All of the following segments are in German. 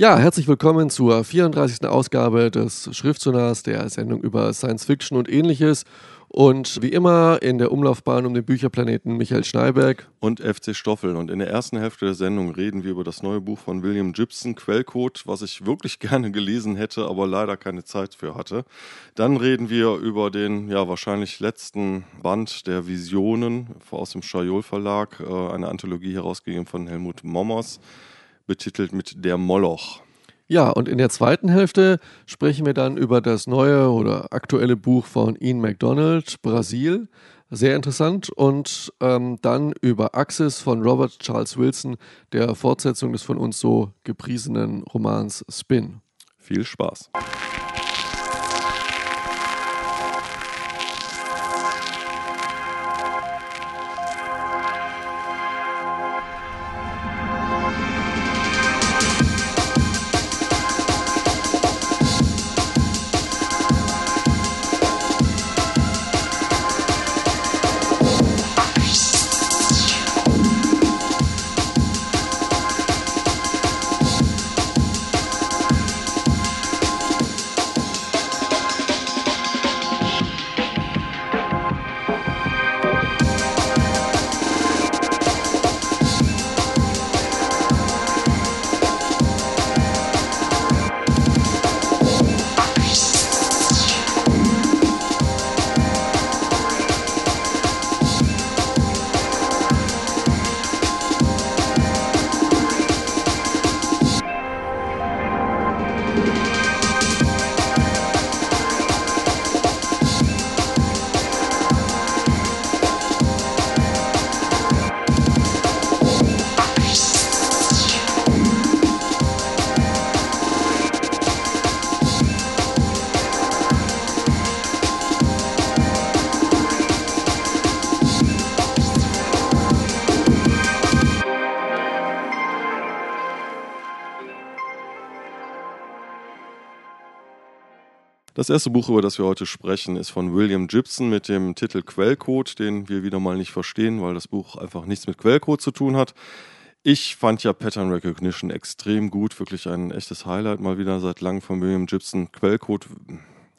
Ja, herzlich willkommen zur 34. Ausgabe des Schriftsonars, der Sendung über Science Fiction und ähnliches. Und wie immer in der Umlaufbahn um den Bücherplaneten Michael Schneiberg und FC Stoffel. Und in der ersten Hälfte der Sendung reden wir über das neue Buch von William Gibson, Quellcode, was ich wirklich gerne gelesen hätte, aber leider keine Zeit für hatte. Dann reden wir über den ja wahrscheinlich letzten Band der Visionen aus dem Schajol Verlag, äh, eine Anthologie herausgegeben von Helmut Mommers betitelt mit Der Moloch. Ja, und in der zweiten Hälfte sprechen wir dann über das neue oder aktuelle Buch von Ian MacDonald, Brasil. Sehr interessant. Und ähm, dann über Axis von Robert Charles Wilson, der Fortsetzung des von uns so gepriesenen Romans Spin. Viel Spaß. Erste Buch, über das wir heute sprechen, ist von William Gibson mit dem Titel Quellcode, den wir wieder mal nicht verstehen, weil das Buch einfach nichts mit Quellcode zu tun hat. Ich fand ja Pattern Recognition extrem gut, wirklich ein echtes Highlight mal wieder seit langem von William Gibson. Quellcode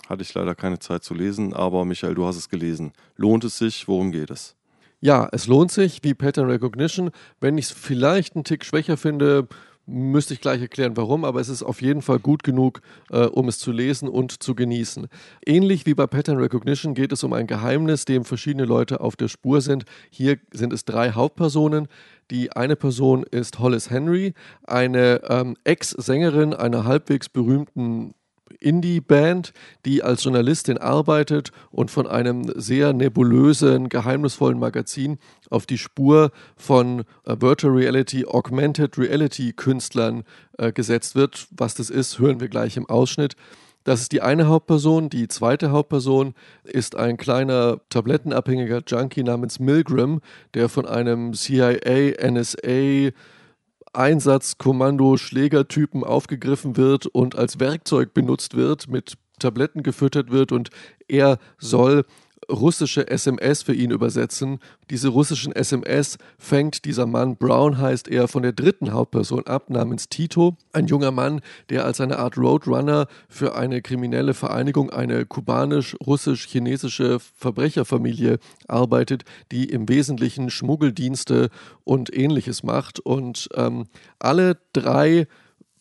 hatte ich leider keine Zeit zu lesen, aber Michael, du hast es gelesen. Lohnt es sich? Worum geht es? Ja, es lohnt sich, wie Pattern Recognition. Wenn ich es vielleicht einen Tick schwächer finde, müsste ich gleich erklären, warum, aber es ist auf jeden Fall gut genug, äh, um es zu lesen und zu genießen. Ähnlich wie bei Pattern Recognition geht es um ein Geheimnis, dem verschiedene Leute auf der Spur sind. Hier sind es drei Hauptpersonen. Die eine Person ist Hollis Henry, eine ähm, Ex-Sängerin einer halbwegs berühmten Indie-Band, die als Journalistin arbeitet und von einem sehr nebulösen, geheimnisvollen Magazin auf die Spur von äh, Virtual Reality, Augmented Reality Künstlern äh, gesetzt wird. Was das ist, hören wir gleich im Ausschnitt. Das ist die eine Hauptperson. Die zweite Hauptperson ist ein kleiner tablettenabhängiger Junkie namens Milgram, der von einem CIA, NSA, Einsatzkommando-Schlägertypen aufgegriffen wird und als Werkzeug benutzt wird, mit Tabletten gefüttert wird und er soll russische SMS für ihn übersetzen. Diese russischen SMS fängt dieser Mann, Brown heißt er, von der dritten Hauptperson ab, namens Tito, ein junger Mann, der als eine Art Roadrunner für eine kriminelle Vereinigung, eine kubanisch-russisch-chinesische Verbrecherfamilie arbeitet, die im Wesentlichen Schmuggeldienste und ähnliches macht. Und ähm, alle drei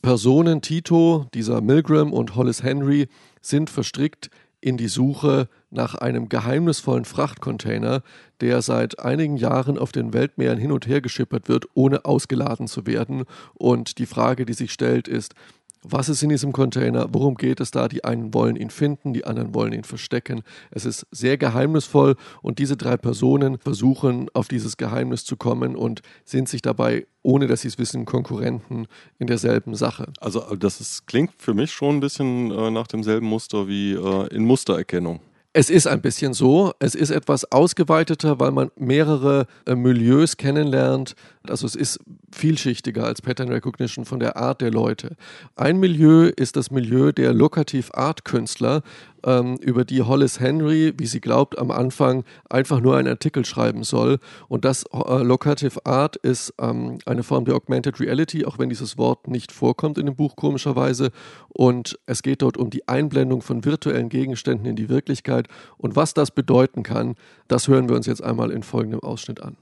Personen, Tito, dieser Milgram und Hollis Henry, sind verstrickt in die Suche nach einem geheimnisvollen Frachtcontainer, der seit einigen Jahren auf den Weltmeeren hin und her geschippert wird, ohne ausgeladen zu werden. Und die Frage, die sich stellt, ist, was ist in diesem Container? Worum geht es da? Die einen wollen ihn finden, die anderen wollen ihn verstecken. Es ist sehr geheimnisvoll und diese drei Personen versuchen auf dieses Geheimnis zu kommen und sind sich dabei, ohne dass sie es wissen, Konkurrenten in derselben Sache. Also das ist, klingt für mich schon ein bisschen äh, nach demselben Muster wie äh, in Mustererkennung. Es ist ein bisschen so. Es ist etwas ausgeweiteter, weil man mehrere äh, Milieus kennenlernt. Also es ist vielschichtiger als Pattern Recognition von der Art der Leute. Ein Milieu ist das Milieu der Locative Art Künstler, ähm, über die Hollis Henry, wie sie glaubt, am Anfang einfach nur einen Artikel schreiben soll. Und das äh, Locative Art ist ähm, eine Form der Augmented Reality, auch wenn dieses Wort nicht vorkommt in dem Buch komischerweise. Und es geht dort um die Einblendung von virtuellen Gegenständen in die Wirklichkeit. Und was das bedeuten kann, das hören wir uns jetzt einmal in folgendem Ausschnitt an.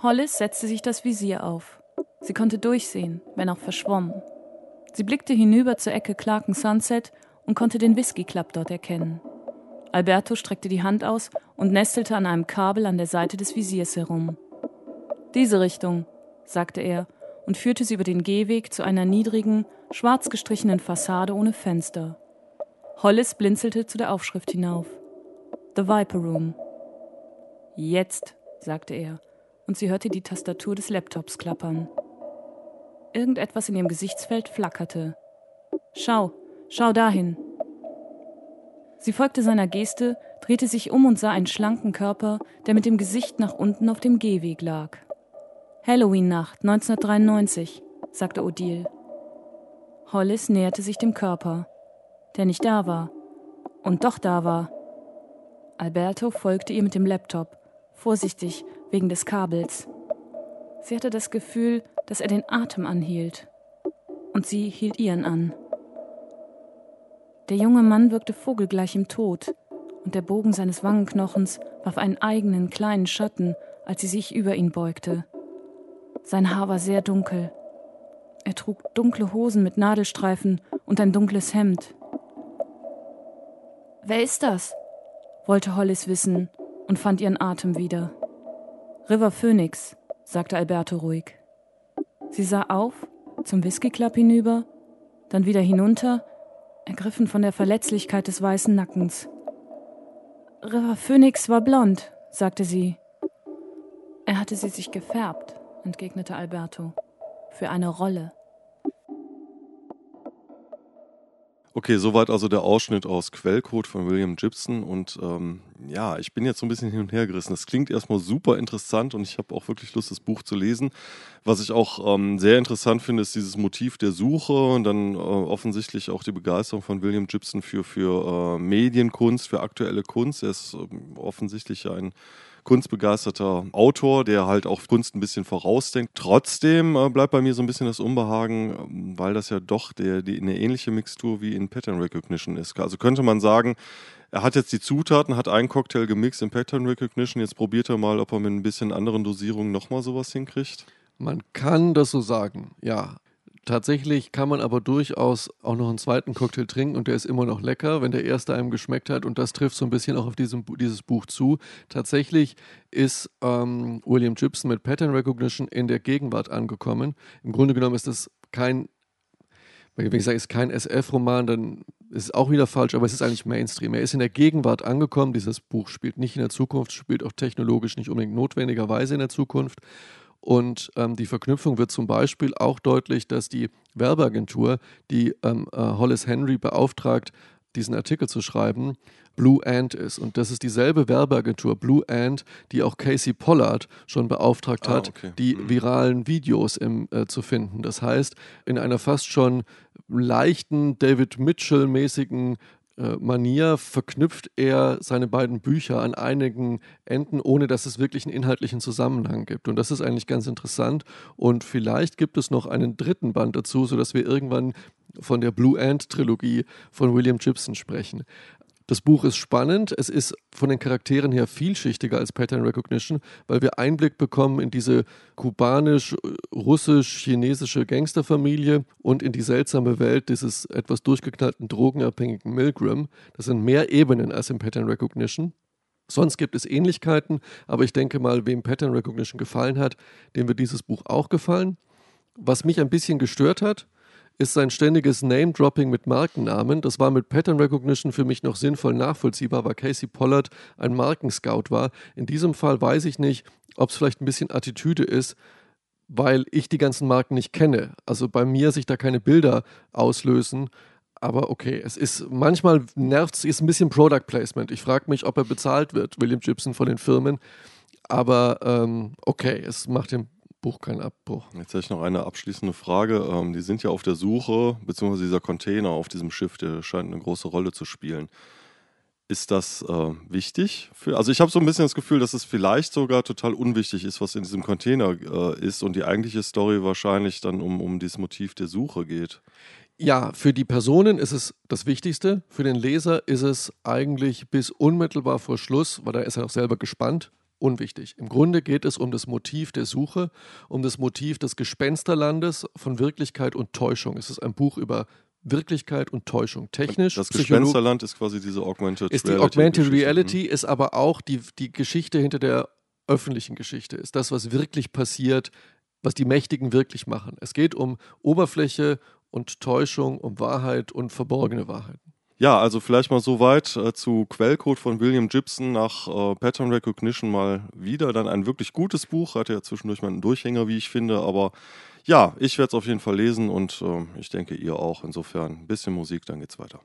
Hollis setzte sich das Visier auf. Sie konnte durchsehen, wenn auch verschwommen. Sie blickte hinüber zur Ecke Clarken Sunset und konnte den Whisky Club dort erkennen. Alberto streckte die Hand aus und nestelte an einem Kabel an der Seite des Visiers herum. Diese Richtung, sagte er und führte sie über den Gehweg zu einer niedrigen, schwarz gestrichenen Fassade ohne Fenster. Hollis blinzelte zu der Aufschrift hinauf. The Viper Room. Jetzt, sagte er, und sie hörte die Tastatur des Laptops klappern. Irgendetwas in ihrem Gesichtsfeld flackerte. Schau, schau dahin. Sie folgte seiner Geste, drehte sich um und sah einen schlanken Körper, der mit dem Gesicht nach unten auf dem Gehweg lag. Halloween-Nacht 1993, sagte Odile. Hollis näherte sich dem Körper, der nicht da war und doch da war. Alberto folgte ihr mit dem Laptop, vorsichtig wegen des Kabels. Sie hatte das Gefühl, dass er den Atem anhielt. Und sie hielt ihren an. Der junge Mann wirkte vogelgleich im Tod, und der Bogen seines Wangenknochens warf einen eigenen kleinen Schatten, als sie sich über ihn beugte. Sein Haar war sehr dunkel. Er trug dunkle Hosen mit Nadelstreifen und ein dunkles Hemd. Wer ist das? wollte Hollis wissen und fand ihren Atem wieder. River Phoenix, sagte Alberto ruhig. Sie sah auf, zum Whisky Club hinüber, dann wieder hinunter, ergriffen von der Verletzlichkeit des weißen Nackens. River Phoenix war blond, sagte sie. Er hatte sie sich gefärbt, entgegnete Alberto. Für eine Rolle. Okay, soweit also der Ausschnitt aus Quellcode von William Gibson. Und ähm, ja, ich bin jetzt so ein bisschen hin und her gerissen. Das klingt erstmal super interessant und ich habe auch wirklich Lust, das Buch zu lesen. Was ich auch ähm, sehr interessant finde, ist dieses Motiv der Suche und dann äh, offensichtlich auch die Begeisterung von William Gibson für, für äh, Medienkunst, für aktuelle Kunst. Er ist äh, offensichtlich ein kunstbegeisterter Autor, der halt auch Kunst ein bisschen vorausdenkt. Trotzdem äh, bleibt bei mir so ein bisschen das Unbehagen, ähm, weil das ja doch der, die, eine ähnliche Mixtur wie in Pattern Recognition ist. Also könnte man sagen, er hat jetzt die Zutaten, hat einen Cocktail gemixt in Pattern Recognition. Jetzt probiert er mal, ob er mit ein bisschen anderen Dosierungen nochmal sowas hinkriegt. Man kann das so sagen, ja. Tatsächlich kann man aber durchaus auch noch einen zweiten Cocktail trinken und der ist immer noch lecker, wenn der erste einem geschmeckt hat und das trifft so ein bisschen auch auf diesem, dieses Buch zu. Tatsächlich ist ähm, William Gibson mit Pattern Recognition in der Gegenwart angekommen. Im Grunde genommen ist das kein, wenn ich sage, ist kein SF-Roman, dann ist es auch wieder falsch, aber es ist eigentlich Mainstream. Er ist in der Gegenwart angekommen. Dieses Buch spielt nicht in der Zukunft, spielt auch technologisch nicht unbedingt notwendigerweise in der Zukunft. Und ähm, die Verknüpfung wird zum Beispiel auch deutlich, dass die Werbeagentur, die ähm, äh, Hollis Henry beauftragt, diesen Artikel zu schreiben, Blue Ant ist. Und das ist dieselbe Werbeagentur, Blue Ant, die auch Casey Pollard schon beauftragt ah, hat, okay. die mhm. viralen Videos im, äh, zu finden. Das heißt, in einer fast schon leichten David Mitchell-mäßigen Manier verknüpft er seine beiden Bücher an einigen Enden, ohne dass es wirklich einen inhaltlichen Zusammenhang gibt. Und das ist eigentlich ganz interessant. Und vielleicht gibt es noch einen dritten Band dazu, sodass wir irgendwann von der Blue Ant Trilogie von William Gibson sprechen. Das Buch ist spannend. Es ist von den Charakteren her vielschichtiger als Pattern Recognition, weil wir Einblick bekommen in diese kubanisch-russisch-chinesische Gangsterfamilie und in die seltsame Welt dieses etwas durchgeknallten drogenabhängigen Milgram. Das sind mehr Ebenen als im Pattern Recognition. Sonst gibt es Ähnlichkeiten, aber ich denke mal, wem Pattern Recognition gefallen hat, dem wird dieses Buch auch gefallen. Was mich ein bisschen gestört hat, ist sein ständiges Name-Dropping mit Markennamen. Das war mit Pattern Recognition für mich noch sinnvoll nachvollziehbar, weil Casey Pollard ein Markenscout war. In diesem Fall weiß ich nicht, ob es vielleicht ein bisschen Attitüde ist, weil ich die ganzen Marken nicht kenne. Also bei mir sich da keine Bilder auslösen. aber okay, es ist manchmal nervt es, ist ein bisschen Product Placement. Ich frage mich, ob er bezahlt wird, William Gibson von den Firmen. Aber ähm, okay, es macht dem Buch keinen Abbruch. Jetzt habe ich noch eine abschließende Frage. Ähm, die sind ja auf der Suche, beziehungsweise dieser Container auf diesem Schiff, der scheint eine große Rolle zu spielen. Ist das äh, wichtig? Für, also ich habe so ein bisschen das Gefühl, dass es vielleicht sogar total unwichtig ist, was in diesem Container äh, ist und die eigentliche Story wahrscheinlich dann um, um dieses Motiv der Suche geht. Ja, für die Personen ist es das Wichtigste. Für den Leser ist es eigentlich bis unmittelbar vor Schluss, weil da ist er auch selber gespannt, unwichtig. Im Grunde geht es um das Motiv der Suche, um das Motiv des Gespensterlandes von Wirklichkeit und Täuschung. Es ist ein Buch über Wirklichkeit und Täuschung. Technisch. Das Gespensterland ist quasi diese Augmented ist Reality. Die Augmented Reality ist aber auch die, die Geschichte hinter der öffentlichen Geschichte, ist das, was wirklich passiert, was die Mächtigen wirklich machen. Es geht um Oberfläche und Täuschung, um Wahrheit und verborgene Wahrheiten. Ja, also vielleicht mal so weit äh, zu Quellcode von William Gibson nach äh, Pattern Recognition mal wieder. Dann ein wirklich gutes Buch, hatte ja zwischendurch mal einen Durchhänger, wie ich finde, aber ja, ich werde es auf jeden Fall lesen und äh, ich denke ihr auch. Insofern ein bisschen Musik, dann geht's weiter.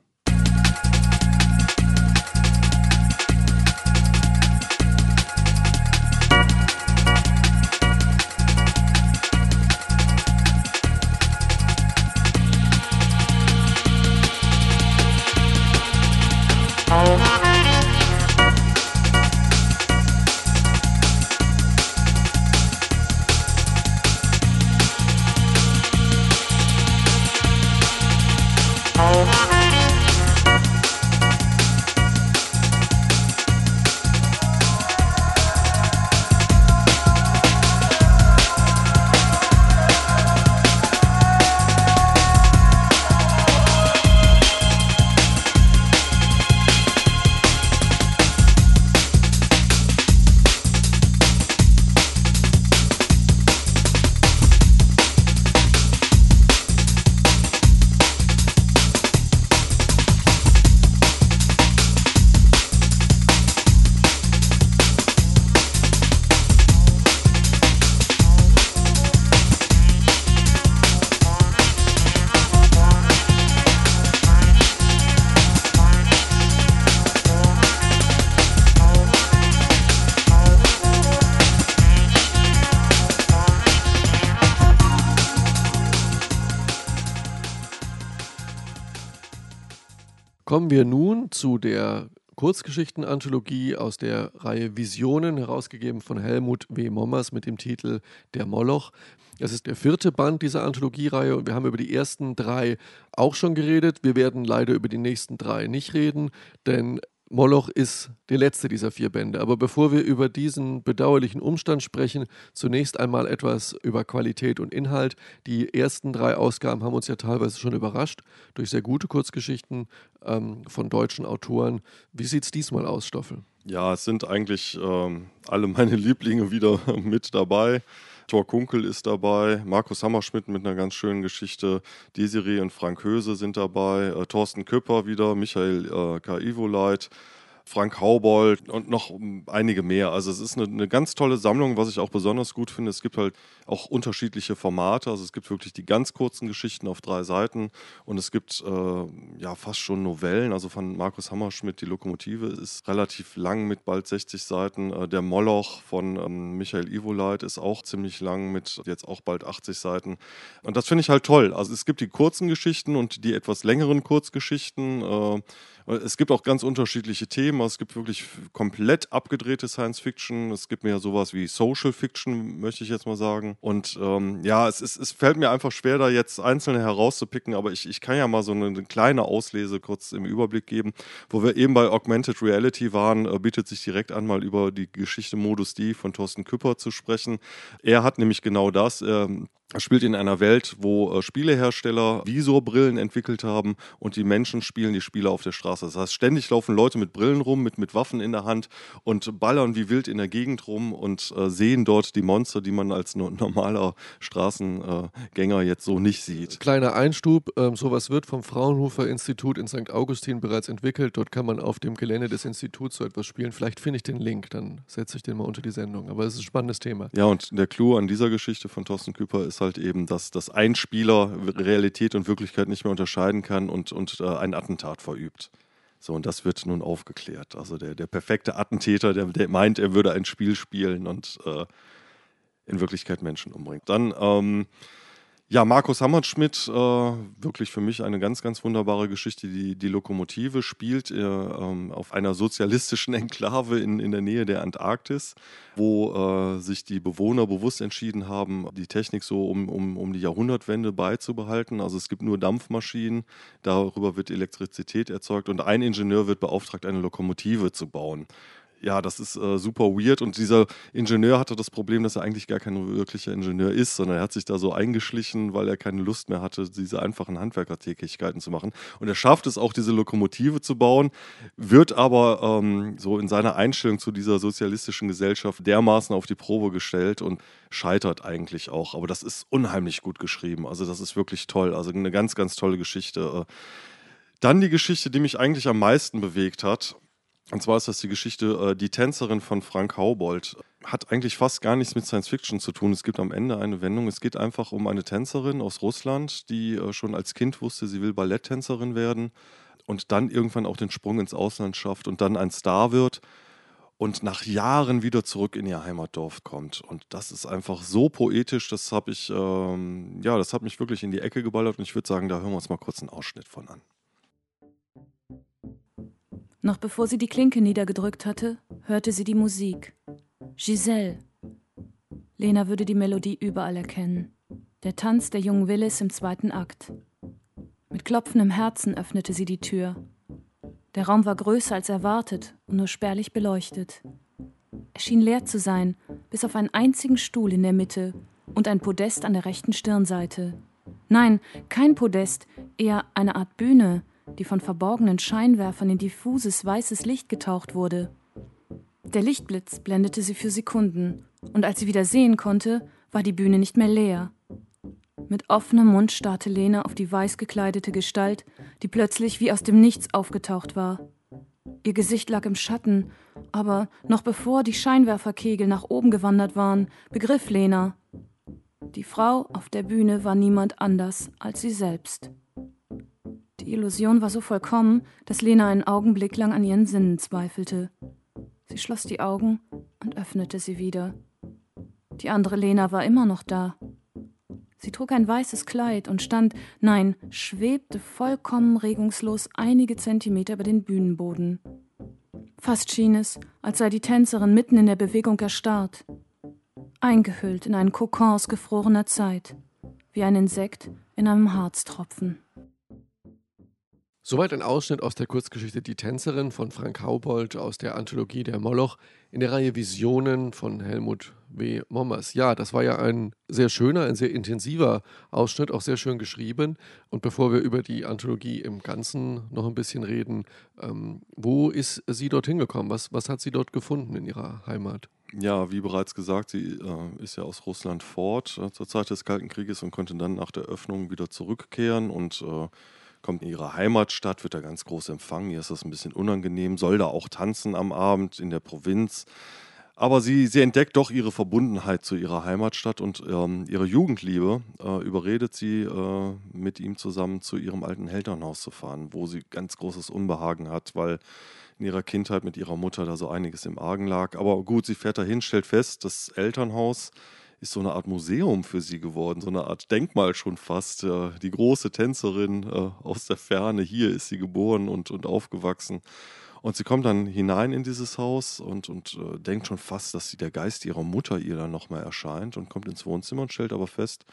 Zu der Kurzgeschichtenanthologie aus der Reihe Visionen, herausgegeben von Helmut W. Mommers mit dem Titel Der Moloch. Es ist der vierte Band dieser Anthologiereihe und wir haben über die ersten drei auch schon geredet. Wir werden leider über die nächsten drei nicht reden, denn Moloch ist der letzte dieser vier Bände. Aber bevor wir über diesen bedauerlichen Umstand sprechen, zunächst einmal etwas über Qualität und Inhalt. Die ersten drei Ausgaben haben uns ja teilweise schon überrascht durch sehr gute Kurzgeschichten ähm, von deutschen Autoren. Wie sieht es diesmal aus, Stoffel? Ja, es sind eigentlich ähm, alle meine Lieblinge wieder mit dabei. Thor Kunkel ist dabei, Markus Hammerschmidt mit einer ganz schönen Geschichte, Desiree und Frank Höse sind dabei, äh, Thorsten Köpper wieder, Michael äh, K. Ivoleit, Frank Haubold und noch einige mehr. Also es ist eine, eine, ganz tolle Sammlung, was ich auch besonders gut finde. Es gibt halt auch unterschiedliche Formate. Also es gibt wirklich die ganz kurzen Geschichten auf drei Seiten und es gibt äh, ja fast schon Novellen. Also von Markus Hammerschmidt, die Lokomotive ist relativ lang mit bald 60 Seiten. Äh, der Moloch von ähm, Michael Ivoleit ist auch ziemlich lang mit jetzt auch bald 80 Seiten. Und das finde ich halt toll. Also es gibt die kurzen Geschichten und die etwas längeren Kurzgeschichten. Äh, es gibt auch ganz unterschiedliche Themen. Es gibt wirklich komplett abgedrehte Science Fiction. Es gibt mehr sowas wie Social Fiction, möchte ich jetzt mal sagen. Und ähm, ja, es, ist, es fällt mir einfach schwer, da jetzt einzelne herauszupicken, aber ich, ich kann ja mal so eine, eine kleine Auslese kurz im Überblick geben. Wo wir eben bei Augmented Reality waren, äh, bietet sich direkt an, mal über die Geschichte Modus D von Thorsten Küpper zu sprechen. Er hat nämlich genau das. Ähm, spielt in einer Welt, wo äh, Spielehersteller Visorbrillen entwickelt haben und die Menschen spielen die Spiele auf der Straße. Das heißt, ständig laufen Leute mit Brillen rum, mit, mit Waffen in der Hand und ballern wie wild in der Gegend rum und äh, sehen dort die Monster, die man als no normaler Straßengänger jetzt so nicht sieht. Kleiner Einstub, ähm, sowas wird vom Fraunhofer Institut in St. Augustin bereits entwickelt. Dort kann man auf dem Gelände des Instituts so etwas spielen. Vielleicht finde ich den Link, dann setze ich den mal unter die Sendung. Aber es ist ein spannendes Thema. Ja, und der Clou an dieser Geschichte von Thorsten Küper ist halt eben, dass, dass ein Spieler Realität und Wirklichkeit nicht mehr unterscheiden kann und, und äh, ein Attentat verübt. So, und das wird nun aufgeklärt. Also der, der perfekte Attentäter, der, der meint, er würde ein Spiel spielen und äh, in Wirklichkeit Menschen umbringt. Dann ähm, ja, Markus Hammerschmidt, äh, wirklich für mich eine ganz, ganz wunderbare Geschichte. Die, die Lokomotive spielt äh, ähm, auf einer sozialistischen Enklave in, in der Nähe der Antarktis, wo äh, sich die Bewohner bewusst entschieden haben, die Technik so um, um, um die Jahrhundertwende beizubehalten. Also es gibt nur Dampfmaschinen, darüber wird Elektrizität erzeugt und ein Ingenieur wird beauftragt, eine Lokomotive zu bauen ja, das ist äh, super weird. Und dieser Ingenieur hatte das Problem, dass er eigentlich gar kein wirklicher Ingenieur ist, sondern er hat sich da so eingeschlichen, weil er keine Lust mehr hatte, diese einfachen Handwerkertätigkeiten zu machen. Und er schafft es auch, diese Lokomotive zu bauen, wird aber ähm, so in seiner Einstellung zu dieser sozialistischen Gesellschaft dermaßen auf die Probe gestellt und scheitert eigentlich auch. Aber das ist unheimlich gut geschrieben. Also das ist wirklich toll. Also eine ganz, ganz tolle Geschichte. Dann die Geschichte, die mich eigentlich am meisten bewegt hat. Und zwar ist das die Geschichte äh, Die Tänzerin von Frank Haubold. Hat eigentlich fast gar nichts mit Science Fiction zu tun. Es gibt am Ende eine Wendung. Es geht einfach um eine Tänzerin aus Russland, die äh, schon als Kind wusste, sie will Balletttänzerin werden und dann irgendwann auch den Sprung ins Ausland schafft und dann ein Star wird und nach Jahren wieder zurück in ihr Heimatdorf kommt. Und das ist einfach so poetisch, das habe ich, ähm, ja, das hat mich wirklich in die Ecke geballert und ich würde sagen, da hören wir uns mal kurz einen Ausschnitt von an. Noch bevor sie die Klinke niedergedrückt hatte, hörte sie die Musik. Giselle. Lena würde die Melodie überall erkennen. Der Tanz der jungen Willis im zweiten Akt. Mit klopfendem Herzen öffnete sie die Tür. Der Raum war größer als erwartet und nur spärlich beleuchtet. Er schien leer zu sein, bis auf einen einzigen Stuhl in der Mitte und ein Podest an der rechten Stirnseite. Nein, kein Podest, eher eine Art Bühne, die von verborgenen Scheinwerfern in diffuses weißes Licht getaucht wurde. Der Lichtblitz blendete sie für Sekunden, und als sie wieder sehen konnte, war die Bühne nicht mehr leer. Mit offenem Mund starrte Lena auf die weiß gekleidete Gestalt, die plötzlich wie aus dem Nichts aufgetaucht war. Ihr Gesicht lag im Schatten, aber noch bevor die Scheinwerferkegel nach oben gewandert waren, begriff Lena. Die Frau auf der Bühne war niemand anders als sie selbst. Die Illusion war so vollkommen, dass Lena einen Augenblick lang an ihren Sinnen zweifelte. Sie schloss die Augen und öffnete sie wieder. Die andere Lena war immer noch da. Sie trug ein weißes Kleid und stand, nein, schwebte vollkommen regungslos einige Zentimeter über den Bühnenboden. Fast schien es, als sei die Tänzerin mitten in der Bewegung erstarrt, eingehüllt in einen Kokon aus gefrorener Zeit, wie ein Insekt in einem Harztropfen. Soweit ein Ausschnitt aus der Kurzgeschichte Die Tänzerin von Frank Haubold aus der Anthologie Der Moloch in der Reihe Visionen von Helmut W. Mommers. Ja, das war ja ein sehr schöner, ein sehr intensiver Ausschnitt, auch sehr schön geschrieben. Und bevor wir über die Anthologie im Ganzen noch ein bisschen reden, ähm, wo ist sie dorthin gekommen? Was, was hat sie dort gefunden in ihrer Heimat? Ja, wie bereits gesagt, sie äh, ist ja aus Russland fort äh, zur Zeit des Kalten Krieges und konnte dann nach der Öffnung wieder zurückkehren und äh, kommt in ihre Heimatstadt, wird da ganz groß empfangen. Hier ist das ein bisschen unangenehm, soll da auch tanzen am Abend in der Provinz. Aber sie, sie entdeckt doch ihre Verbundenheit zu ihrer Heimatstadt und ähm, ihre Jugendliebe äh, überredet sie, äh, mit ihm zusammen zu ihrem alten Elternhaus zu fahren, wo sie ganz großes Unbehagen hat, weil in ihrer Kindheit mit ihrer Mutter da so einiges im Argen lag. Aber gut, sie fährt dahin, stellt fest, das Elternhaus ist so eine Art Museum für sie geworden, so eine Art Denkmal schon fast. Ja, die große Tänzerin äh, aus der Ferne, hier ist sie geboren und, und aufgewachsen. Und sie kommt dann hinein in dieses Haus und, und äh, denkt schon fast, dass sie der Geist ihrer Mutter ihr dann nochmal erscheint und kommt ins Wohnzimmer und stellt aber fest,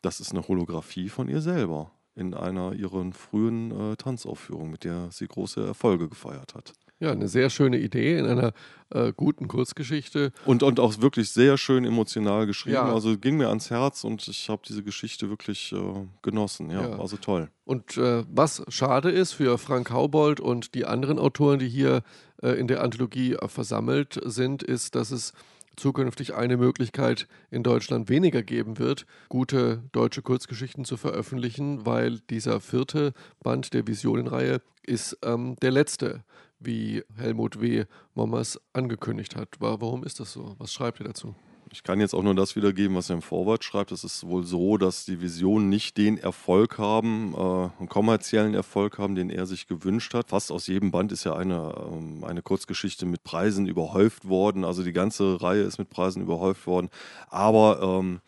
das ist eine Holographie von ihr selber in einer ihrer frühen äh, Tanzaufführungen, mit der sie große Erfolge gefeiert hat. Ja, eine sehr schöne Idee in einer äh, guten Kurzgeschichte. Und, und auch wirklich sehr schön emotional geschrieben. Ja. Also ging mir ans Herz und ich habe diese Geschichte wirklich äh, genossen. Ja, ja, also toll. Und äh, was schade ist für Frank Haubold und die anderen Autoren, die hier äh, in der Anthologie äh, versammelt sind, ist, dass es zukünftig eine Möglichkeit in Deutschland weniger geben wird, gute deutsche Kurzgeschichten zu veröffentlichen, weil dieser vierte Band der Visionenreihe ist ähm, der letzte wie Helmut W. Mommers angekündigt hat. Warum ist das so? Was schreibt ihr dazu? Ich kann jetzt auch nur das wiedergeben, was er im Vorwort schreibt. Es ist wohl so, dass die Visionen nicht den Erfolg haben, äh, einen kommerziellen Erfolg haben, den er sich gewünscht hat. Fast aus jedem Band ist ja eine, ähm, eine Kurzgeschichte mit Preisen überhäuft worden. Also die ganze Reihe ist mit Preisen überhäuft worden. Aber ähm,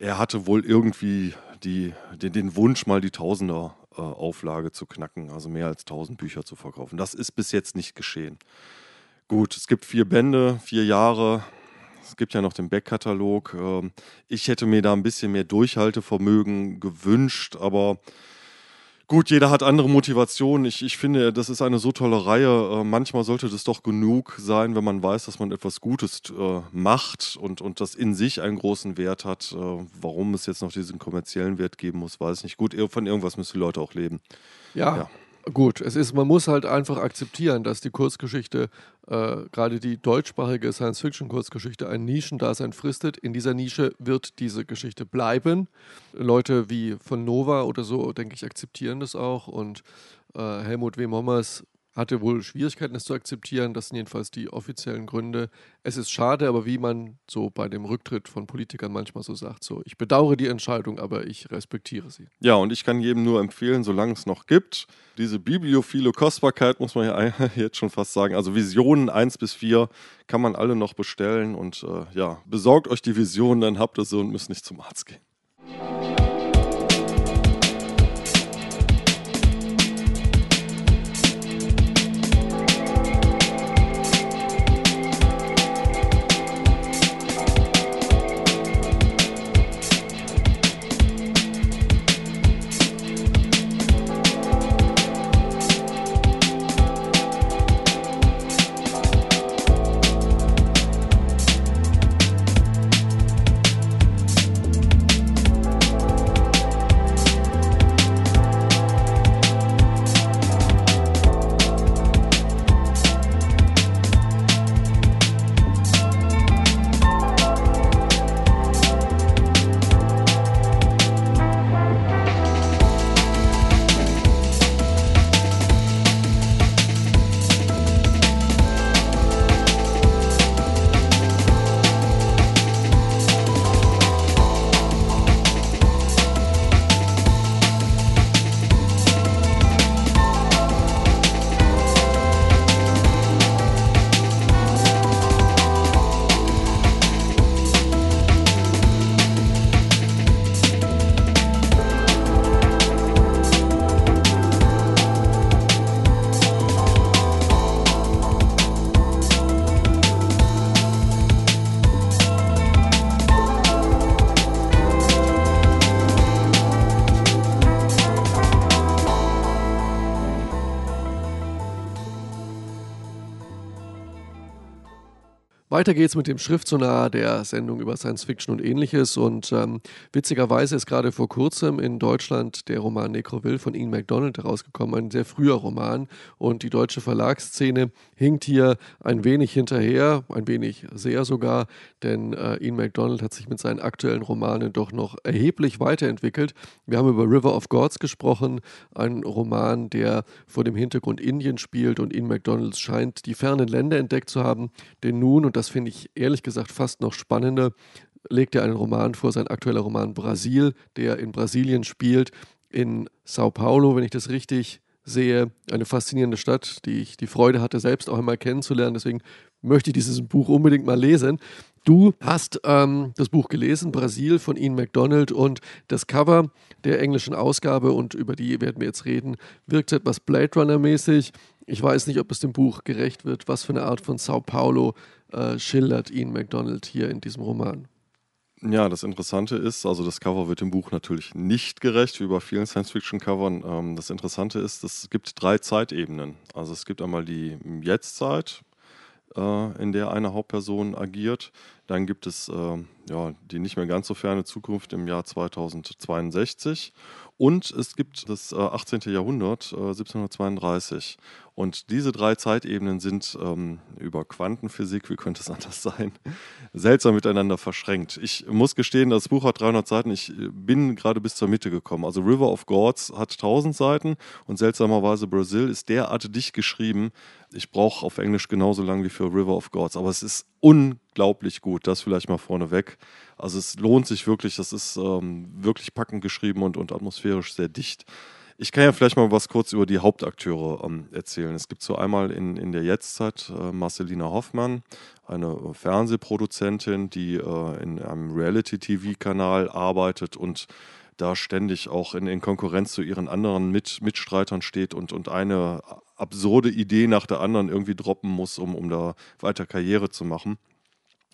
er hatte wohl irgendwie die, den, den Wunsch, mal die Tausender äh, Auflage zu knacken, also mehr als 1000 Bücher zu verkaufen. Das ist bis jetzt nicht geschehen. Gut, es gibt vier Bände, vier Jahre. Es gibt ja noch den Backkatalog. Ähm, ich hätte mir da ein bisschen mehr Durchhaltevermögen gewünscht, aber gut, jeder hat andere Motivationen. Ich, ich finde, das ist eine so tolle Reihe. Äh, manchmal sollte das doch genug sein, wenn man weiß, dass man etwas Gutes äh, macht und, und das in sich einen großen Wert hat. Äh, warum es jetzt noch diesen kommerziellen Wert geben muss, weiß ich nicht. Gut, von irgendwas müssen die Leute auch leben. ja. ja. Gut, es ist, man muss halt einfach akzeptieren, dass die Kurzgeschichte, äh, gerade die deutschsprachige Science-Fiction-Kurzgeschichte, ein Nischendasein fristet. In dieser Nische wird diese Geschichte bleiben. Leute wie von Nova oder so, denke ich, akzeptieren das auch. Und äh, Helmut W. Mommers hatte wohl Schwierigkeiten, es zu akzeptieren. Das sind jedenfalls die offiziellen Gründe. Es ist schade, aber wie man so bei dem Rücktritt von Politikern manchmal so sagt, so ich bedauere die Entscheidung, aber ich respektiere sie. Ja, und ich kann jedem nur empfehlen, solange es noch gibt, diese bibliophile Kostbarkeit, muss man ja jetzt schon fast sagen. Also Visionen 1 bis 4 kann man alle noch bestellen und äh, ja, besorgt euch die Visionen, dann habt ihr sie und müsst nicht zum Arzt gehen. Weiter geht's mit dem Schriftsonar der Sendung über Science Fiction und ähnliches. Und ähm, witzigerweise ist gerade vor kurzem in Deutschland der Roman Necroville von Ian MacDonald herausgekommen, ein sehr früher Roman. Und die deutsche Verlagsszene hinkt hier ein wenig hinterher, ein wenig sehr sogar, denn äh, Ian MacDonald hat sich mit seinen aktuellen Romanen doch noch erheblich weiterentwickelt. Wir haben über River of Gods gesprochen, ein Roman, der vor dem Hintergrund Indien spielt und Ian MacDonald scheint die fernen Länder entdeckt zu haben, denn nun, und das finde ich ehrlich gesagt fast noch spannender, legt er einen Roman vor, sein aktueller Roman Brasil, der in Brasilien spielt, in Sao Paulo, wenn ich das richtig sehe. Eine faszinierende Stadt, die ich die Freude hatte, selbst auch einmal kennenzulernen. Deswegen möchte ich dieses Buch unbedingt mal lesen. Du hast ähm, das Buch gelesen, Brasil von Ian MacDonald und das Cover der englischen Ausgabe und über die werden wir jetzt reden, wirkt etwas Blade Runner mäßig. Ich weiß nicht, ob es dem Buch gerecht wird, was für eine Art von Sao Paulo äh, schildert Ian MacDonald hier in diesem Roman. Ja, das Interessante ist, also das Cover wird dem Buch natürlich nicht gerecht, wie bei vielen Science-Fiction-Covern. Ähm, das Interessante ist, es gibt drei Zeitebenen. Also es gibt einmal die Jetztzeit, äh, in der eine Hauptperson agiert. Dann gibt es äh, ja, die nicht mehr ganz so ferne Zukunft im Jahr 2062. Und es gibt das äh, 18. Jahrhundert, äh, 1732. Und diese drei Zeitebenen sind ähm, über Quantenphysik, wie könnte es anders sein, seltsam miteinander verschränkt. Ich muss gestehen, das Buch hat 300 Seiten. Ich äh, bin gerade bis zur Mitte gekommen. Also River of Gods hat 1000 Seiten und seltsamerweise Brazil ist derart dicht geschrieben. Ich brauche auf Englisch genauso lang wie für River of Gods. Aber es ist unglaublich unglaublich gut. Das vielleicht mal vorneweg. Also es lohnt sich wirklich. Das ist ähm, wirklich packend geschrieben und, und atmosphärisch sehr dicht. Ich kann ja vielleicht mal was kurz über die Hauptakteure ähm, erzählen. Es gibt so einmal in, in der Jetztzeit äh, Marcelina Hoffmann, eine Fernsehproduzentin, die äh, in einem Reality-TV-Kanal arbeitet und da ständig auch in, in Konkurrenz zu ihren anderen Mit Mitstreitern steht und, und eine absurde Idee nach der anderen irgendwie droppen muss, um, um da weiter Karriere zu machen.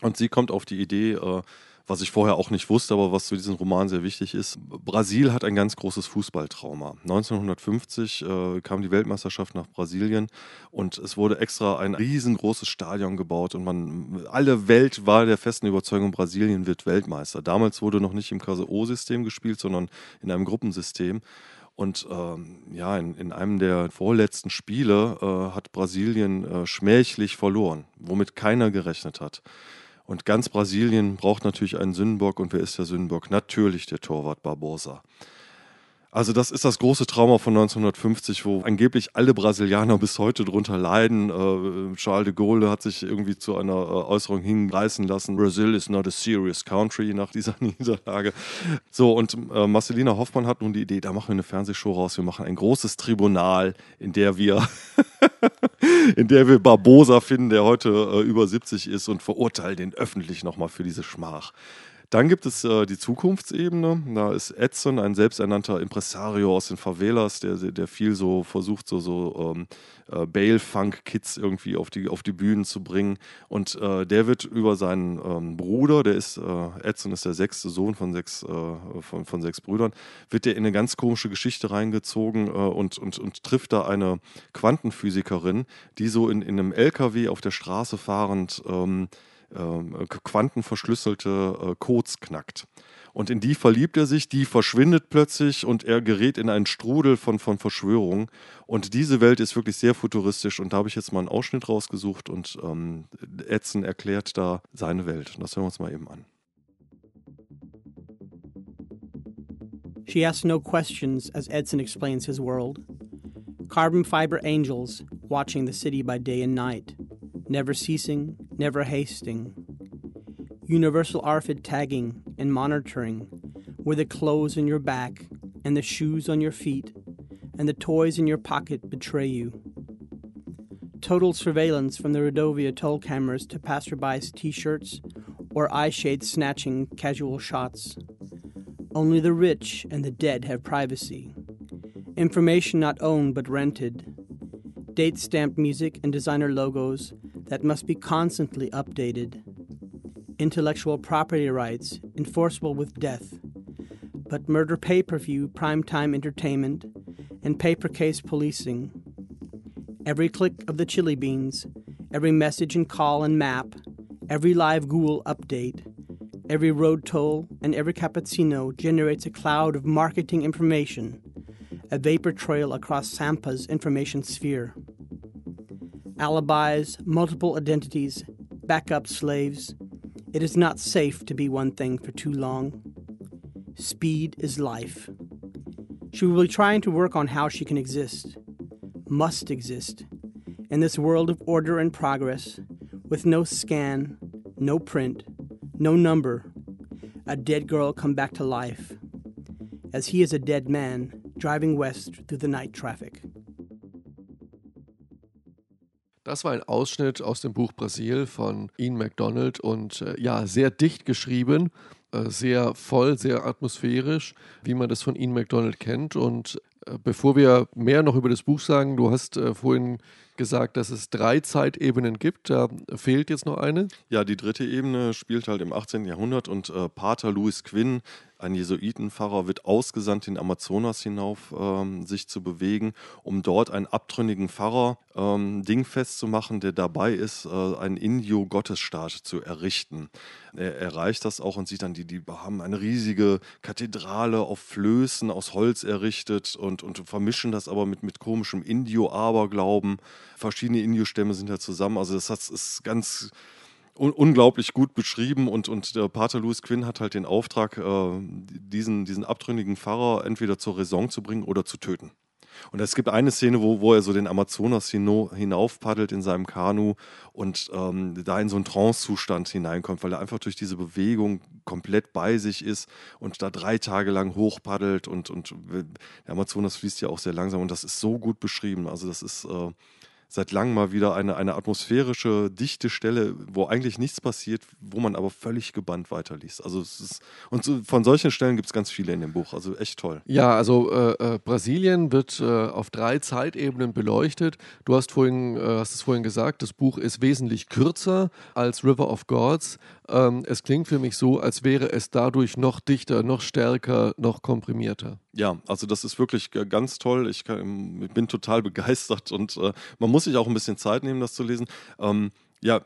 Und sie kommt auf die Idee, äh, was ich vorher auch nicht wusste, aber was für diesen Roman sehr wichtig ist. Brasil hat ein ganz großes Fußballtrauma. 1950 äh, kam die Weltmeisterschaft nach Brasilien und es wurde extra ein riesengroßes Stadion gebaut und man, alle Welt war der festen Überzeugung, Brasilien wird Weltmeister. Damals wurde noch nicht im KSO-System gespielt, sondern in einem Gruppensystem. Und ähm, ja, in, in, einem der vorletzten Spiele äh, hat Brasilien äh, schmählich verloren, womit keiner gerechnet hat. Und ganz Brasilien braucht natürlich einen Sündenbock. Und wer ist der Sündenbock? Natürlich der Torwart Barbosa. Also das ist das große Trauma von 1950, wo angeblich alle Brasilianer bis heute drunter leiden. Äh, Charles de Gaulle hat sich irgendwie zu einer äh, Äußerung hinreißen lassen. Brazil is not a serious country nach dieser Niederlage. So, und äh, Marcelina Hoffmann hat nun die Idee, da machen wir eine Fernsehshow raus. Wir machen ein großes Tribunal, in der wir, in der wir Barbosa finden, der heute äh, über 70 ist und verurteilen den öffentlich nochmal für diese Schmach. Dann gibt es äh, die Zukunftsebene. Da ist Edson, ein selbsternannter Impresario aus den Favelas, der, der viel so versucht, so, so ähm, äh, Bale-Funk-Kids irgendwie auf die, auf die Bühnen zu bringen. Und äh, der wird über seinen ähm, Bruder, der ist, äh, Edson ist der sechste Sohn von sechs, äh, von, von sechs Brüdern, wird der in eine ganz komische Geschichte reingezogen äh, und, und, und trifft da eine Quantenphysikerin, die so in, in einem LKW auf der Straße fahrend ähm, äh, quantenverschlüsselte äh, Codes knackt. Und in die verliebt er sich, die verschwindet plötzlich und er gerät in einen Strudel von, von Verschwörungen. Und diese Welt ist wirklich sehr futuristisch und da habe ich jetzt mal einen Ausschnitt rausgesucht und ähm, Edson erklärt da seine Welt. Das hören wir uns mal eben an. She asks no questions as Edson explains his world. Carbon fiber angels watching the city by day and night. never ceasing, never hasting. Universal ARFID tagging and monitoring, where the clothes on your back and the shoes on your feet and the toys in your pocket betray you. Total surveillance from the Rodovia toll cameras to passerbys' t shirts or eye shades snatching casual shots. Only the rich and the dead have privacy. Information not owned but rented. Date stamped music and designer logos that must be constantly updated. Intellectual property rights enforceable with death, but murder pay per view primetime entertainment and paper case policing. Every click of the chili beans, every message and call and map, every live Google update, every road toll, and every cappuccino generates a cloud of marketing information, a vapor trail across Sampa's information sphere alibis, multiple identities, backup slaves. It is not safe to be one thing for too long. Speed is life. She will be trying to work on how she can exist, must exist, in this world of order and progress, with no scan, no print, no number. A dead girl come back to life, as he is a dead man driving west through the night traffic. Das war ein Ausschnitt aus dem Buch Brasil von Ian MacDonald und äh, ja, sehr dicht geschrieben, äh, sehr voll, sehr atmosphärisch, wie man das von Ian MacDonald kennt. Und äh, bevor wir mehr noch über das Buch sagen, du hast äh, vorhin gesagt, dass es drei Zeitebenen gibt. Da fehlt jetzt noch eine. Ja, die dritte Ebene spielt halt im 18. Jahrhundert und äh, Pater Louis Quinn ein Jesuitenpfarrer wird ausgesandt, den Amazonas hinauf ähm, sich zu bewegen, um dort einen abtrünnigen Pfarrer ähm, dingfest zu machen, der dabei ist, äh, einen Indio-Gottesstaat zu errichten. Er erreicht das auch und sieht dann, die, die haben eine riesige Kathedrale auf Flößen aus Holz errichtet und, und vermischen das aber mit, mit komischem Indio-Aberglauben. Verschiedene Indio-Stämme sind da zusammen. Also das ist ganz un unglaublich gut beschrieben und, und der Pater Louis Quinn hat halt den Auftrag, äh, diesen, diesen abtrünnigen Pfarrer entweder zur Raison zu bringen oder zu töten. Und es gibt eine Szene, wo, wo er so den Amazonas hinaufpaddelt in seinem Kanu und ähm, da in so einen Trance-Zustand hineinkommt, weil er einfach durch diese Bewegung komplett bei sich ist und da drei Tage lang hochpaddelt und, und der Amazonas fließt ja auch sehr langsam und das ist so gut beschrieben. Also das ist äh, seit langem mal wieder eine, eine atmosphärische, dichte Stelle, wo eigentlich nichts passiert, wo man aber völlig gebannt weiterliest. Also es ist, und so, von solchen Stellen gibt es ganz viele in dem Buch, also echt toll. Ja, also äh, äh, Brasilien wird äh, auf drei Zeitebenen beleuchtet. Du hast vorhin, äh, hast es vorhin gesagt, das Buch ist wesentlich kürzer als River of Gods. Ähm, es klingt für mich so, als wäre es dadurch noch dichter, noch stärker, noch komprimierter. Ja, also das ist wirklich ganz toll. Ich, kann, ich bin total begeistert und äh, man muss sich auch ein bisschen Zeit nehmen, das zu lesen. Ähm, ja,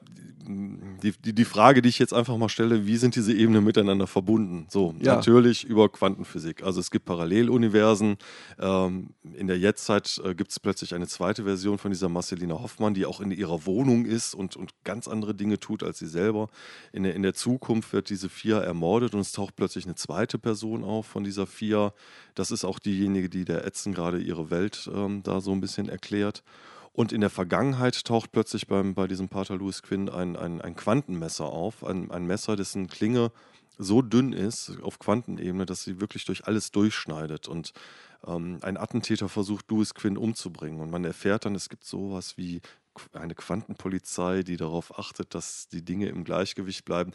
die, die, die Frage, die ich jetzt einfach mal stelle, wie sind diese Ebenen miteinander verbunden? So, ja. natürlich über Quantenphysik. Also es gibt Paralleluniversen. Ähm, in der Jetztzeit äh, gibt es plötzlich eine zweite Version von dieser Marcelina Hoffmann, die auch in ihrer Wohnung ist und, und ganz andere Dinge tut als sie selber. In der, in der Zukunft wird diese Fia ermordet und es taucht plötzlich eine zweite Person auf von dieser Fia. Das ist auch diejenige, die der Ätzen gerade ihre Welt ähm, da so ein bisschen erklärt. Und in der Vergangenheit taucht plötzlich beim, bei diesem Pater Louis Quinn ein, ein, ein Quantenmesser auf, ein, ein Messer, dessen Klinge so dünn ist auf Quantenebene, dass sie wirklich durch alles durchschneidet. Und ähm, ein Attentäter versucht, Louis Quinn umzubringen. Und man erfährt dann, es gibt sowas wie eine Quantenpolizei, die darauf achtet, dass die Dinge im Gleichgewicht bleiben.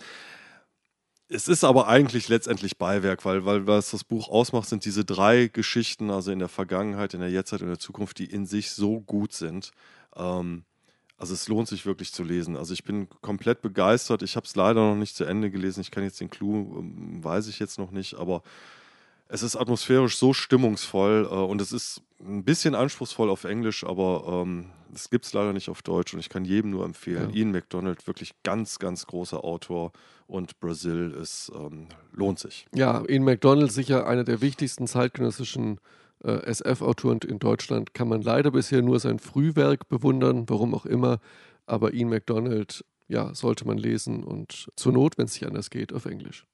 Es ist aber eigentlich letztendlich Beiwerk, weil, weil was das Buch ausmacht, sind diese drei Geschichten, also in der Vergangenheit, in der Jetztzeit und in der Zukunft, die in sich so gut sind. Ähm, also es lohnt sich wirklich zu lesen. Also ich bin komplett begeistert. Ich habe es leider noch nicht zu Ende gelesen. Ich kann jetzt den Clou, ähm, weiß ich jetzt noch nicht, aber es ist atmosphärisch so stimmungsvoll äh, und es ist ein bisschen anspruchsvoll auf Englisch, aber ähm, das gibt es leider nicht auf Deutsch und ich kann jedem nur empfehlen. Ja. Ian McDonald, wirklich ganz, ganz großer Autor und Brasil ist, ähm, lohnt sich. Ja, Ian McDonald sicher einer der wichtigsten zeitgenössischen äh, SF-Autoren in Deutschland. Kann man leider bisher nur sein Frühwerk bewundern, warum auch immer, aber Ian McDonald, ja, sollte man lesen und zur Not, wenn es nicht anders geht, auf Englisch.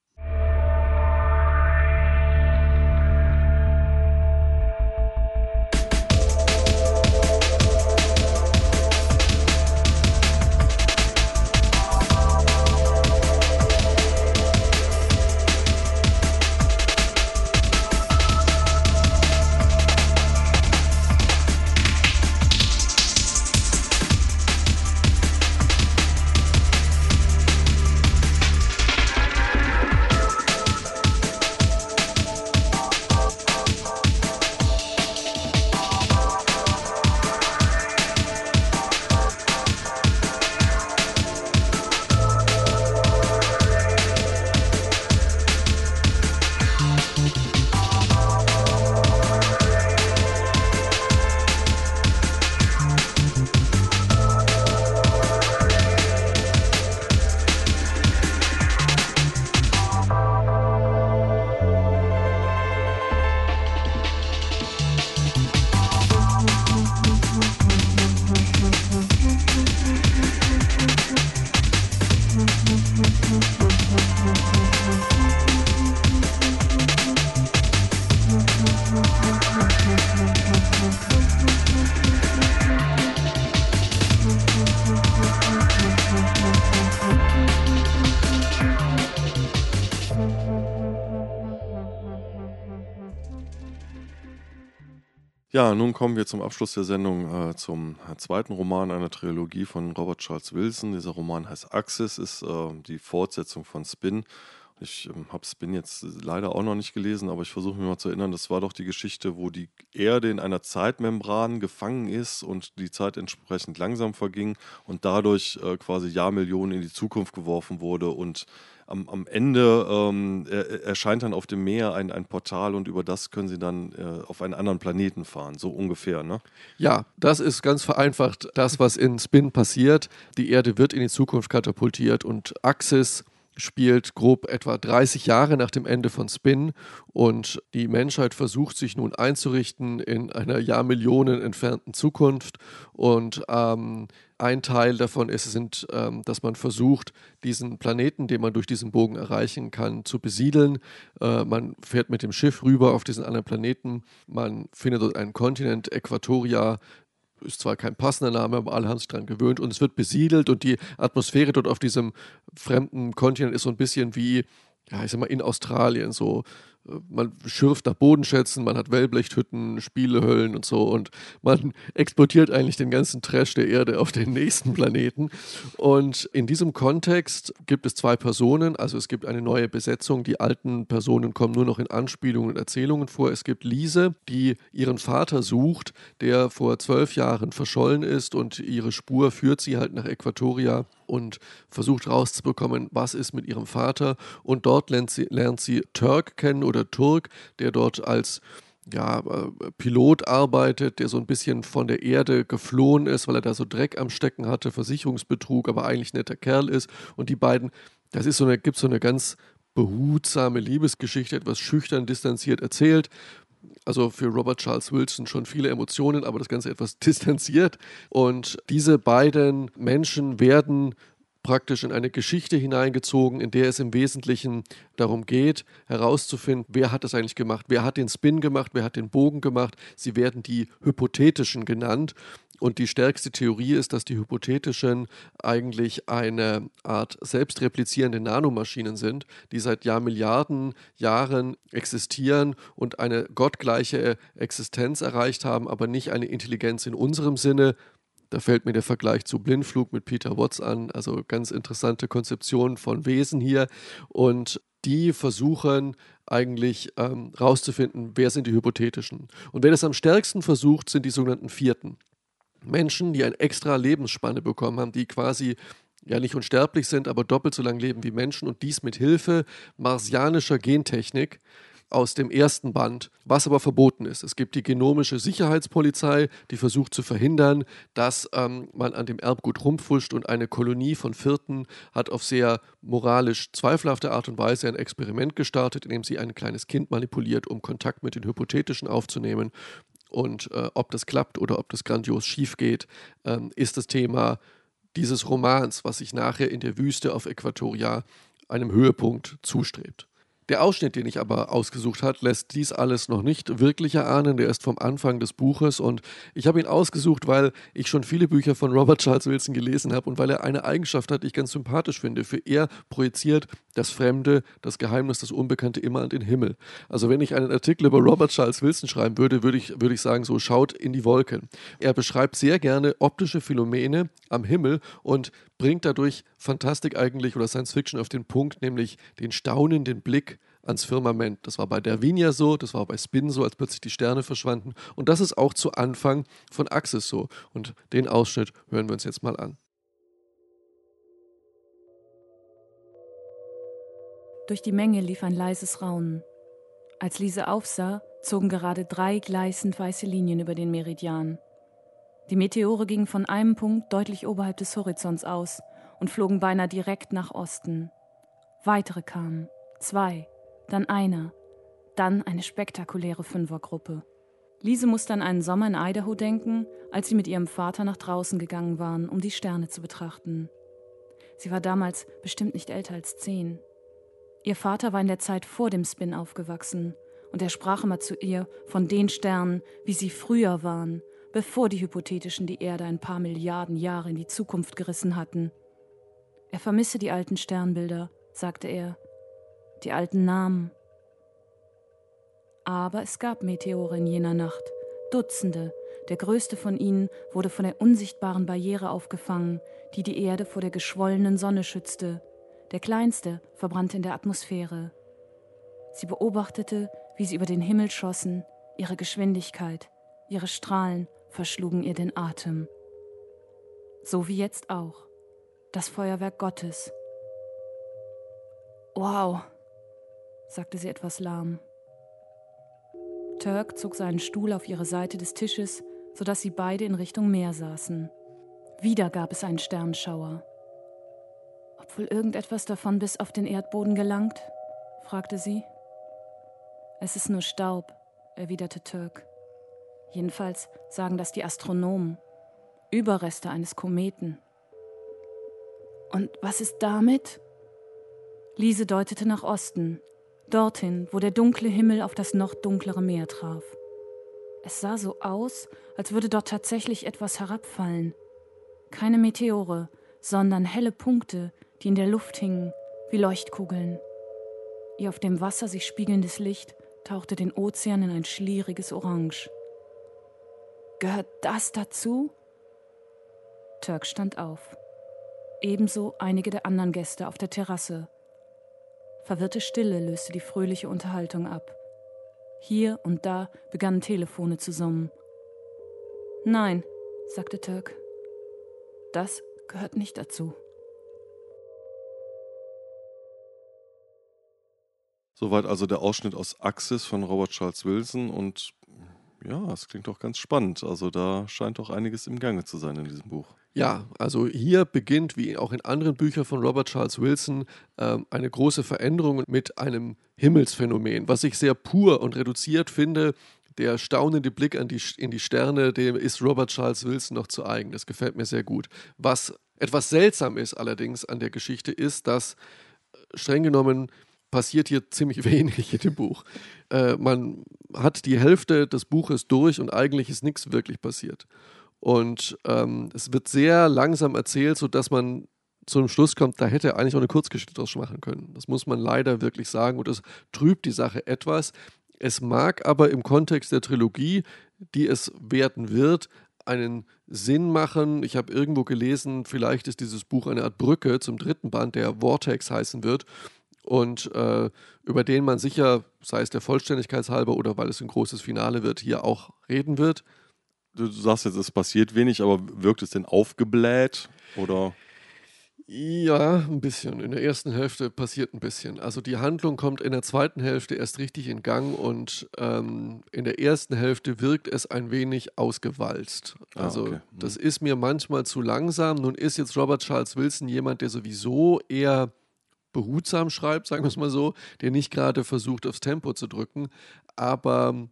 Ja, nun kommen wir zum Abschluss der Sendung äh, zum zweiten Roman einer Trilogie von Robert Charles Wilson. Dieser Roman heißt Axis, ist äh, die Fortsetzung von Spin. Ich ähm, habe Spin jetzt leider auch noch nicht gelesen, aber ich versuche mich mal zu erinnern, das war doch die Geschichte, wo die Erde in einer Zeitmembran gefangen ist und die Zeit entsprechend langsam verging und dadurch äh, quasi Jahrmillionen in die Zukunft geworfen wurde und am, am Ende ähm, er, erscheint dann auf dem Meer ein, ein Portal und über das können sie dann äh, auf einen anderen Planeten fahren, so ungefähr, ne? Ja, das ist ganz vereinfacht das, was in Spin passiert. Die Erde wird in die Zukunft katapultiert und Axis spielt grob etwa 30 Jahre nach dem Ende von Spin und die Menschheit versucht sich nun einzurichten in einer Jahrmillionen entfernten Zukunft und ähm, ein Teil davon ist, sind, ähm, dass man versucht, diesen Planeten, den man durch diesen Bogen erreichen kann, zu besiedeln. Äh, man fährt mit dem Schiff rüber auf diesen anderen Planeten. Man findet dort einen Kontinent, Äquatoria, ist zwar kein passender Name, aber alle haben sich daran gewöhnt und es wird besiedelt und die Atmosphäre dort auf diesem fremden Kontinent ist so ein bisschen wie, ja, ich sag mal, in Australien, so man schürft nach Bodenschätzen, man hat Wellblechthütten, Spielehöllen und so und man exportiert eigentlich den ganzen Trash der Erde auf den nächsten Planeten. Und in diesem Kontext gibt es zwei Personen, also es gibt eine neue Besetzung, die alten Personen kommen nur noch in Anspielungen und Erzählungen vor. Es gibt Lise, die ihren Vater sucht, der vor zwölf Jahren verschollen ist und ihre Spur führt sie halt nach Äquatoria und versucht rauszubekommen, was ist mit ihrem Vater. Und dort lernt sie, lernt sie Turk kennen oder Turk, der dort als ja, äh, Pilot arbeitet, der so ein bisschen von der Erde geflohen ist, weil er da so Dreck am Stecken hatte, Versicherungsbetrug, aber eigentlich netter Kerl ist. Und die beiden, das ist so eine, gibt so eine ganz behutsame Liebesgeschichte, etwas schüchtern, distanziert erzählt. Also für Robert Charles Wilson schon viele Emotionen, aber das Ganze etwas distanziert. Und diese beiden Menschen werden praktisch in eine Geschichte hineingezogen, in der es im Wesentlichen darum geht, herauszufinden, wer hat das eigentlich gemacht, wer hat den Spin gemacht, wer hat den Bogen gemacht. Sie werden die Hypothetischen genannt. Und die stärkste Theorie ist, dass die Hypothetischen eigentlich eine Art selbstreplizierende Nanomaschinen sind, die seit Jahrmilliarden Jahren existieren und eine gottgleiche Existenz erreicht haben, aber nicht eine Intelligenz in unserem Sinne, da fällt mir der Vergleich zu Blindflug mit Peter Watts an. Also ganz interessante Konzeption von Wesen hier. Und die versuchen eigentlich ähm, rauszufinden, wer sind die hypothetischen. Und wer das am stärksten versucht, sind die sogenannten Vierten. Menschen, die eine extra Lebensspanne bekommen haben, die quasi ja nicht unsterblich sind, aber doppelt so lang leben wie Menschen und dies mit Hilfe marsianischer Gentechnik aus dem ersten Band, was aber verboten ist. Es gibt die genomische Sicherheitspolizei, die versucht zu verhindern, dass ähm, man an dem Erbgut rumfuscht und eine Kolonie von Vierten hat auf sehr moralisch zweifelhafte Art und Weise ein Experiment gestartet, in dem sie ein kleines Kind manipuliert, um Kontakt mit den Hypothetischen aufzunehmen. Und äh, ob das klappt oder ob das grandios schief geht, ähm, ist das Thema dieses Romans, was sich nachher in der Wüste auf Äquatoria einem Höhepunkt zustrebt. Der Ausschnitt, den ich aber ausgesucht habe, lässt dies alles noch nicht wirklich erahnen. Der ist vom Anfang des Buches und ich habe ihn ausgesucht, weil ich schon viele Bücher von Robert Charles Wilson gelesen habe und weil er eine Eigenschaft hat, die ich ganz sympathisch finde. Für er projiziert das Fremde, das Geheimnis, das Unbekannte immer an den Himmel. Also wenn ich einen Artikel über Robert Charles Wilson schreiben würde, würde ich, würde ich sagen, so schaut in die Wolken. Er beschreibt sehr gerne optische Phänomene am Himmel und bringt dadurch Fantastik eigentlich oder Science Fiction auf den Punkt, nämlich den staunenden Blick ans Firmament. Das war bei Darwin so, das war bei Spin so, als plötzlich die Sterne verschwanden. Und das ist auch zu Anfang von Axis so. Und den Ausschnitt hören wir uns jetzt mal an. Durch die Menge lief ein leises Raunen. Als Lise aufsah, zogen gerade drei gleißend weiße Linien über den Meridian. Die Meteore gingen von einem Punkt deutlich oberhalb des Horizonts aus und flogen beinahe direkt nach Osten. Weitere kamen, zwei, dann einer, dann eine spektakuläre Fünfergruppe. Lise musste an einen Sommer in Idaho denken, als sie mit ihrem Vater nach draußen gegangen waren, um die Sterne zu betrachten. Sie war damals bestimmt nicht älter als zehn. Ihr Vater war in der Zeit vor dem Spin aufgewachsen, und er sprach immer zu ihr von den Sternen, wie sie früher waren bevor die Hypothetischen die Erde ein paar Milliarden Jahre in die Zukunft gerissen hatten. Er vermisse die alten Sternbilder, sagte er, die alten Namen. Aber es gab Meteore in jener Nacht, Dutzende, der größte von ihnen wurde von der unsichtbaren Barriere aufgefangen, die die Erde vor der geschwollenen Sonne schützte. Der kleinste verbrannte in der Atmosphäre. Sie beobachtete, wie sie über den Himmel schossen, ihre Geschwindigkeit, ihre Strahlen verschlugen ihr den Atem. So wie jetzt auch. Das Feuerwerk Gottes. Wow, sagte sie etwas lahm. Turk zog seinen Stuhl auf ihre Seite des Tisches, sodass sie beide in Richtung Meer saßen. Wieder gab es einen Sternschauer. Ob wohl irgendetwas davon bis auf den Erdboden gelangt? fragte sie. Es ist nur Staub, erwiderte Turk. Jedenfalls sagen das die Astronomen. Überreste eines Kometen. Und was ist damit? Lise deutete nach Osten, dorthin, wo der dunkle Himmel auf das noch dunklere Meer traf. Es sah so aus, als würde dort tatsächlich etwas herabfallen. Keine Meteore, sondern helle Punkte, die in der Luft hingen, wie Leuchtkugeln. Ihr auf dem Wasser sich spiegelndes Licht tauchte den Ozean in ein schlieriges Orange. Gehört das dazu? Turk stand auf. Ebenso einige der anderen Gäste auf der Terrasse. Verwirrte Stille löste die fröhliche Unterhaltung ab. Hier und da begannen Telefone zu summen. Nein, sagte Turk. Das gehört nicht dazu. Soweit also der Ausschnitt aus Axis von Robert Charles Wilson und ja, es klingt doch ganz spannend. Also da scheint doch einiges im Gange zu sein in diesem Buch. Ja, also hier beginnt, wie auch in anderen Büchern von Robert Charles Wilson, äh, eine große Veränderung mit einem Himmelsphänomen, was ich sehr pur und reduziert finde. Der staunende Blick die, in die Sterne, dem ist Robert Charles Wilson noch zu eigen. Das gefällt mir sehr gut. Was etwas seltsam ist allerdings an der Geschichte, ist, dass äh, streng genommen passiert hier ziemlich wenig in dem Buch. Äh, man hat die Hälfte des Buches durch und eigentlich ist nichts wirklich passiert. Und ähm, es wird sehr langsam erzählt, sodass man zum Schluss kommt, da hätte er eigentlich auch eine Kurzgeschichte draus machen können. Das muss man leider wirklich sagen und das trübt die Sache etwas. Es mag aber im Kontext der Trilogie, die es werden wird, einen Sinn machen. Ich habe irgendwo gelesen, vielleicht ist dieses Buch eine Art Brücke zum dritten Band, der Vortex heißen wird und äh, über den man sicher, sei es der Vollständigkeit halber oder weil es ein großes Finale wird, hier auch reden wird. Du sagst jetzt, es passiert wenig, aber wirkt es denn aufgebläht oder? Ja, ein bisschen. In der ersten Hälfte passiert ein bisschen. Also die Handlung kommt in der zweiten Hälfte erst richtig in Gang und ähm, in der ersten Hälfte wirkt es ein wenig ausgewalzt. Ah, also ah, okay. mhm. das ist mir manchmal zu langsam. Nun ist jetzt Robert Charles Wilson jemand, der sowieso eher behutsam schreibt, sagen wir es mal so, der nicht gerade versucht, aufs Tempo zu drücken, aber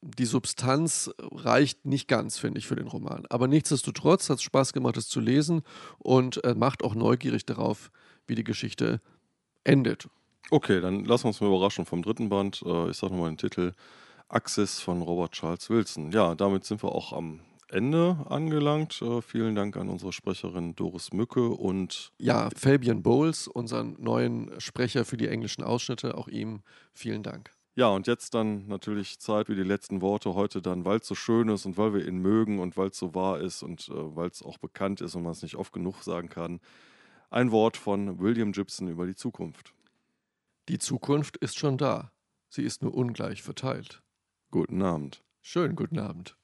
die Substanz reicht nicht ganz, finde ich, für den Roman. Aber nichtsdestotrotz hat es Spaß gemacht, es zu lesen und äh, macht auch neugierig darauf, wie die Geschichte endet. Okay, dann lassen wir uns mal überraschen vom dritten Band. Äh, ich sage nochmal den Titel Axis von Robert Charles Wilson. Ja, damit sind wir auch am Ende angelangt. Äh, vielen Dank an unsere Sprecherin Doris Mücke und ja, Fabian Bowles, unseren neuen Sprecher für die englischen Ausschnitte. Auch ihm vielen Dank. Ja, und jetzt dann natürlich Zeit wie die letzten Worte heute dann, weil es so schön ist und weil wir ihn mögen und weil es so wahr ist und äh, weil es auch bekannt ist und man es nicht oft genug sagen kann. Ein Wort von William Gibson über die Zukunft. Die Zukunft ist schon da. Sie ist nur ungleich verteilt. Guten Abend. Schönen guten Abend.